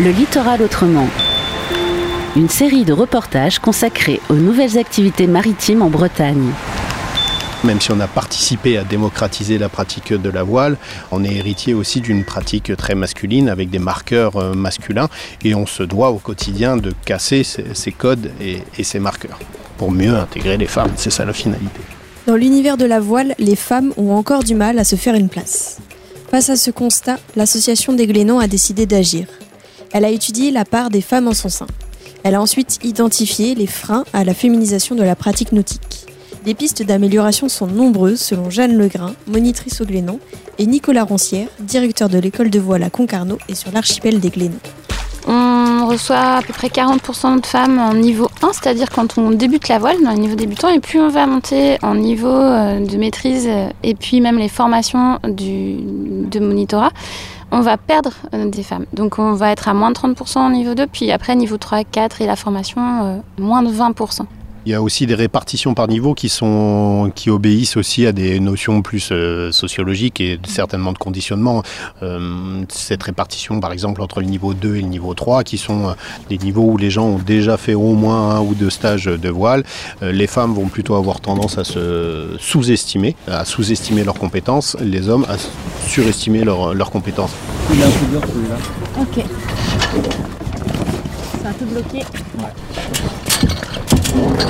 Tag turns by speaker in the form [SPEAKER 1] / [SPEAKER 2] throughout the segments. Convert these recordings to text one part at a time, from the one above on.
[SPEAKER 1] Le littoral autrement. Une série de reportages consacrés aux nouvelles activités maritimes en Bretagne.
[SPEAKER 2] Même si on a participé à démocratiser la pratique de la voile, on est héritier aussi d'une pratique très masculine avec des marqueurs euh, masculins et on se doit au quotidien de casser ces, codes et, et ces marqueurs pour mieux intégrer les femmes. C'est ça la finalité.
[SPEAKER 3] Dans l'univers de la voile, les femmes ont encore du mal à se faire une place. Face à ce constat, l'association des Glénans a décidé d'agir. Elle a étudié la part des femmes en son sein. Elle a ensuite identifié les freins à la féminisation de la pratique nautique. Les pistes d'amélioration sont nombreuses selon Jeanne Legrain, monitrice au Glénan, et Nicolas Roncière, directeur de l'école de voile à Concarneau et sur l'archipel des Glénans.
[SPEAKER 4] On reçoit à peu près 40% de femmes en niveau 1, c'est-à-dire quand on débute la voile, dans les niveaux débutants, et plus on va monter en niveau euh, de maîtrise et puis même les formations de monitorat, on va perdre euh, des femmes. Donc on va être à moins de 30% en niveau 2, puis après niveau 3, 4 et la formation, euh, moins de 20%.
[SPEAKER 2] Il y a aussi des répartitions par niveau qui, sont, qui obéissent aussi à des notions plus euh, sociologiques et certainement de conditionnement. Euh, cette répartition, par exemple, entre le niveau 2 et le niveau 3, qui sont euh, des niveaux où les gens ont déjà fait au moins un ou deux stages de voile, les femmes vont plutôt avoir tendance à se sous-estimer, à sous-estimer leurs compétences, les hommes à surestimer leurs compétences.
[SPEAKER 5] Il est un peu dur celui-là.
[SPEAKER 4] Ok. C'est un peu bloqué.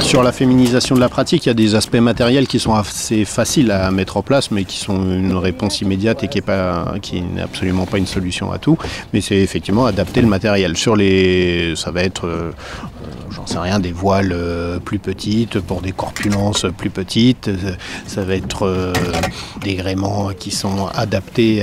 [SPEAKER 2] Sur la féminisation de la pratique, il y a des aspects matériels qui sont assez faciles à mettre en place, mais qui sont une réponse immédiate et qui n'est absolument pas une solution à tout. Mais c'est effectivement adapter le matériel. Sur les, ça va être, euh, j'en sais rien, des voiles euh, plus petites pour des corpulences plus petites. Ça va être euh, des gréements qui sont adaptés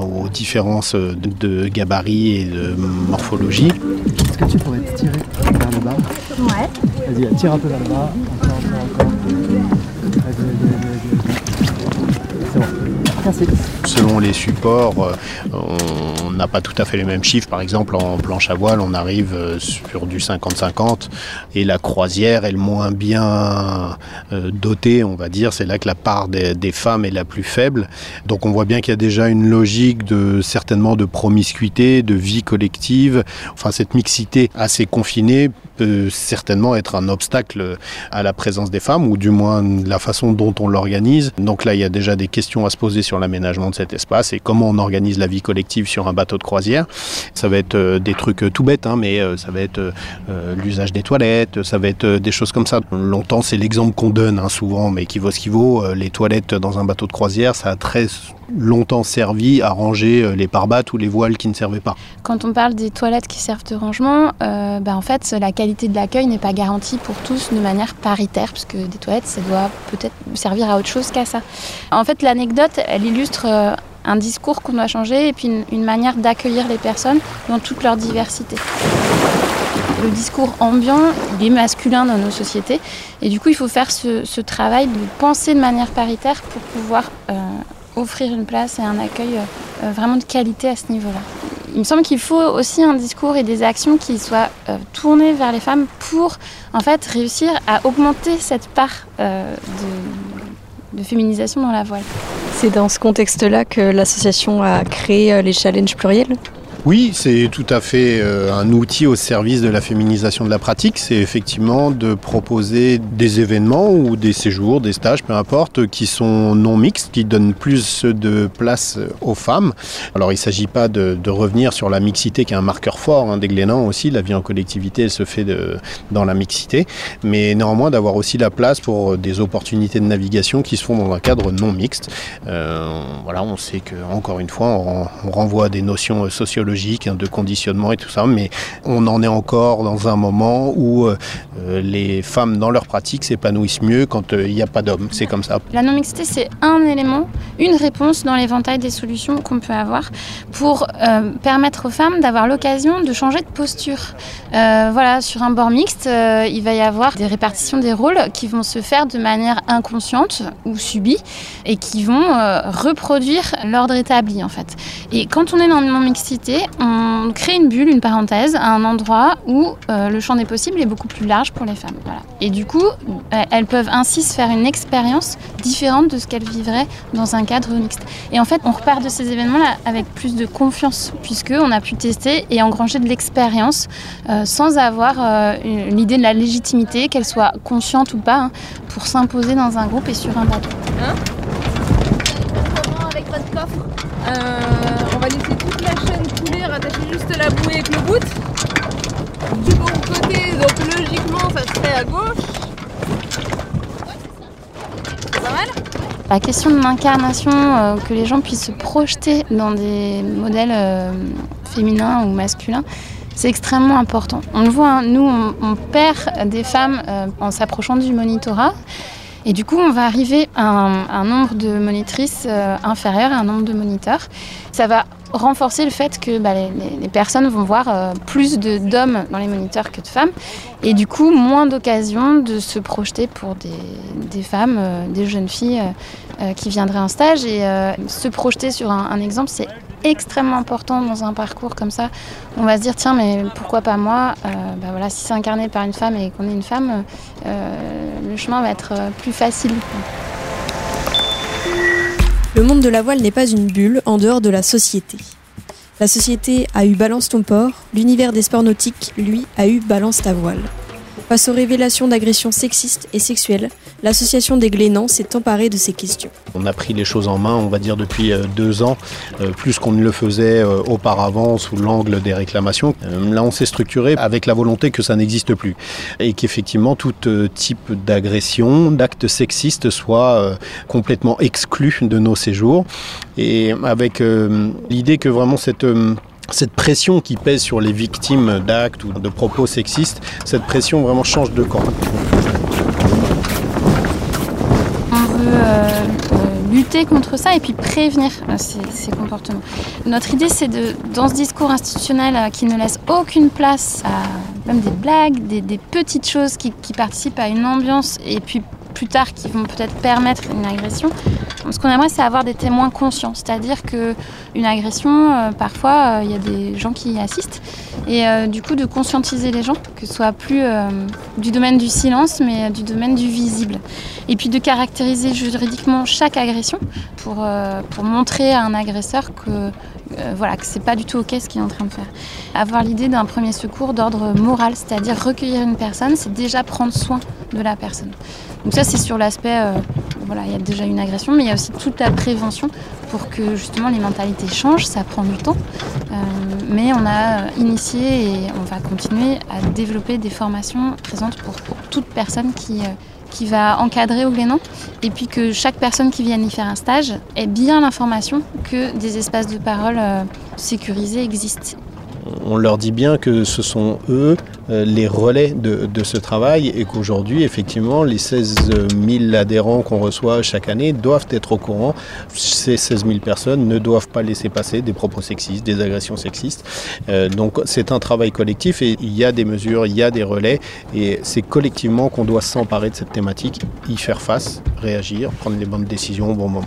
[SPEAKER 2] aux différences de, de gabarit et de morphologie.
[SPEAKER 5] Est-ce que tu pourrais te tirer vers le bas?
[SPEAKER 4] Ouais.
[SPEAKER 5] Vas-y, tire un peu vers le bas. Encore, encore, encore. C'est bon. Merci.
[SPEAKER 2] Selon les supports, euh, on n'a pas tout à fait les mêmes chiffres. Par exemple, en planche à voile, on arrive euh, sur du 50-50 et la croisière est le moins bien euh, dotée, on va dire. C'est là que la part des, des, femmes est la plus faible. Donc on voit bien qu'il y a déjà une logique de certainement de promiscuité, de vie collective. Enfin, cette mixité assez confinée peut certainement être un obstacle à la présence des femmes, ou du moins la façon dont on l'organise. Donc là, il y a déjà des questions à se poser sur l'aménagement de cet espace et comment on organise la vie collective sur un bateau de croisière. Ça va être euh, des trucs tout bêtes, hein, mais euh, ça va être euh, l'usage des toilettes, ça va être des choses comme ça. Longtemps, c'est l'exemple qu'on donne hein, souvent, mais qui vaut ce qui vaut. Les toilettes dans un bateau de croisière, ça a très longtemps servi à ranger les parbattes ou les voiles qui ne servaient pas.
[SPEAKER 4] Quand on parle des toilettes qui servent de rangement, bah, en fait, la qualité de l'accueil n'est pas garantie pour tous de manière paritaire, parce que des toilettes, ça doit peut-être servir à autre chose qu'à ça. En fait, l'anecdote, elle illustre un discours qu'on doit changer et puis une, manière d'accueillir les personnes dans toute leur diversité. Le discours ambiant, il est masculin dans nos sociétés et du coup il faut faire ce, travail de penser de manière paritaire pour pouvoir euh, offrir une place et un accueil euh, vraiment de qualité à ce niveau-là. Il me semble qu'il faut aussi un discours et des actions qui soient euh, tournées vers les femmes pour en fait réussir à augmenter cette part de féminisation dans la voile.
[SPEAKER 3] C'est dans ce contexte-là que l'association a créé euh, les challenges pluriels
[SPEAKER 2] oui, c'est tout à fait euh, un outil au service de la féminisation de la pratique. C'est effectivement de proposer des événements ou des séjours, des stages, peu importe, qui sont non mixtes, qui donnent plus de place aux femmes. Alors il ne s'agit pas de, revenir sur la mixité qui est un marqueur fort hein, des Glénans aussi. La vie en collectivité elle se fait dans la mixité, mais néanmoins d'avoir aussi la place pour des opportunités de navigation qui se font dans un cadre non mixte. Euh, voilà, on sait que encore une fois, on renvoie à des notions sociologiques Hein, de conditionnement et tout ça, mais on en est encore dans un moment où euh, les femmes dans leur pratique s'épanouissent mieux quand euh, il n'y a pas d'hommes. C'est comme ça.
[SPEAKER 4] La non-mixité, c'est un élément, une réponse dans l'éventail des solutions qu'on peut avoir pour euh, permettre aux femmes d'avoir l'occasion de changer de posture. voilà, sur un bord mixte, il va y avoir des répartitions des rôles qui vont se faire de manière inconsciente ou subie et qui vont reproduire l'ordre établi en fait. Et quand on est dans une non-mixité, on crée une bulle, une parenthèse, à un endroit où euh, le champ des possibles est beaucoup plus large pour les femmes. Et du coup, euh, elles peuvent ainsi se faire une expérience différente de ce qu'elles vivraient dans un cadre mixte. Et en fait, on repart de ces événements-là avec plus de confiance, puisqu'on a pu tester et engranger de l'expérience euh, sans avoir l'idée de la légitimité, qu'elle soit consciente ou pas, hein, pour s'imposer dans un groupe et sur un bateau.
[SPEAKER 6] Toute juste la bouée le bout. Du bon côté, donc logiquement ça serait à gauche.
[SPEAKER 4] La question de l'incarnation, euh, que les gens puissent se projeter dans des modèles euh, féminins ou masculins, c'est extrêmement important. On le voit, hein, nous, on, on perd des femmes euh, en s'approchant du monitorat. Et du coup, on va arriver à un, nombre de monitrices euh, inférieur à un nombre de moniteurs. Ça va renforcer le fait que bah, les, personnes vont voir euh, plus d'hommes dans les moniteurs que de femmes. Et du coup, moins d'occasions de se projeter pour des, femmes, euh, des jeunes filles qui viendraient en stage. Et se projeter sur un, un exemple, c'est extrêmement important dans un parcours comme ça. On va se dire, tiens, mais pourquoi pas moi Euh, bah voilà, Si c'est incarné par une femme et qu'on est une femme, euh, le chemin va être euh, plus facile.
[SPEAKER 3] Le monde de la voile n'est pas une bulle en dehors de la société. La société a eu Balance ton port, l'univers des sports nautiques, lui, a eu Balance ta voile. Face aux révélations d'agressions sexistes et sexuelles, l'association des Glénans s'est emparée de ces questions.
[SPEAKER 2] On a pris les choses en main, on va dire, depuis euh, deux ans, euh, plus qu'on ne le faisait euh, auparavant sous l'angle des réclamations. Là, on s'est structuré avec la volonté que ça n'existe plus et qu'effectivement, tout type d'agression, d'acte sexiste soit complètement exclu de nos séjours et avec l'idée que vraiment cette... cette pression qui pèse sur les victimes d'actes ou de propos sexistes, cette pression vraiment change de camp.
[SPEAKER 4] On veut euh, euh, lutter contre ça et puis prévenir euh, ces, comportements. Notre idée, c'est de, dans ce discours institutionnel qui ne laisse aucune place à même des blagues, des, petites choses qui participent à une ambiance et puis plus tard qui vont peut-être permettre une agression. Ce qu'on aimerait, c'est avoir des témoins conscients, c'est-à-dire que une agression, euh, parfois, euh, il y a des gens qui y assistent, et euh, du coup de conscientiser les gens, que ce soit plus du domaine du silence, mais du domaine du visible et puis de caractériser juridiquement chaque agression pour, pour montrer à un agresseur que euh, voilà que c'est pas du tout ok ce qu'il est en train de faire. Avoir l'idée d'un premier secours d'ordre moral, c'est-à-dire recueillir une personne, c'est déjà prendre soin de la personne. Donc ça c'est sur l'aspect euh, voilà il y a déjà une agression, mais il y a aussi toute la prévention pour que justement les mentalités changent. Ça prend du temps, Euh, mais on a initié et on va continuer à développer des formations présentes pour, pour toute personne qui qui va encadrer au Glénan et puis que chaque personne qui vienne y faire un stage ait bien l'information que des espaces de parole euh, sécurisés existent.
[SPEAKER 2] On leur dit bien que ce sont eux euh, les relais de, ce travail et qu'aujourd'hui, effectivement, les 16 000 adhérents qu'on reçoit chaque année doivent être au courant. Ces 16 000 personnes ne doivent pas laisser passer des propos sexistes, des agressions sexistes. Euh, donc c'est un travail collectif et il y a des mesures, il y a des relais et c'est collectivement qu'on doit s'emparer de cette thématique, y faire face, réagir, prendre les bonnes décisions au bon moment.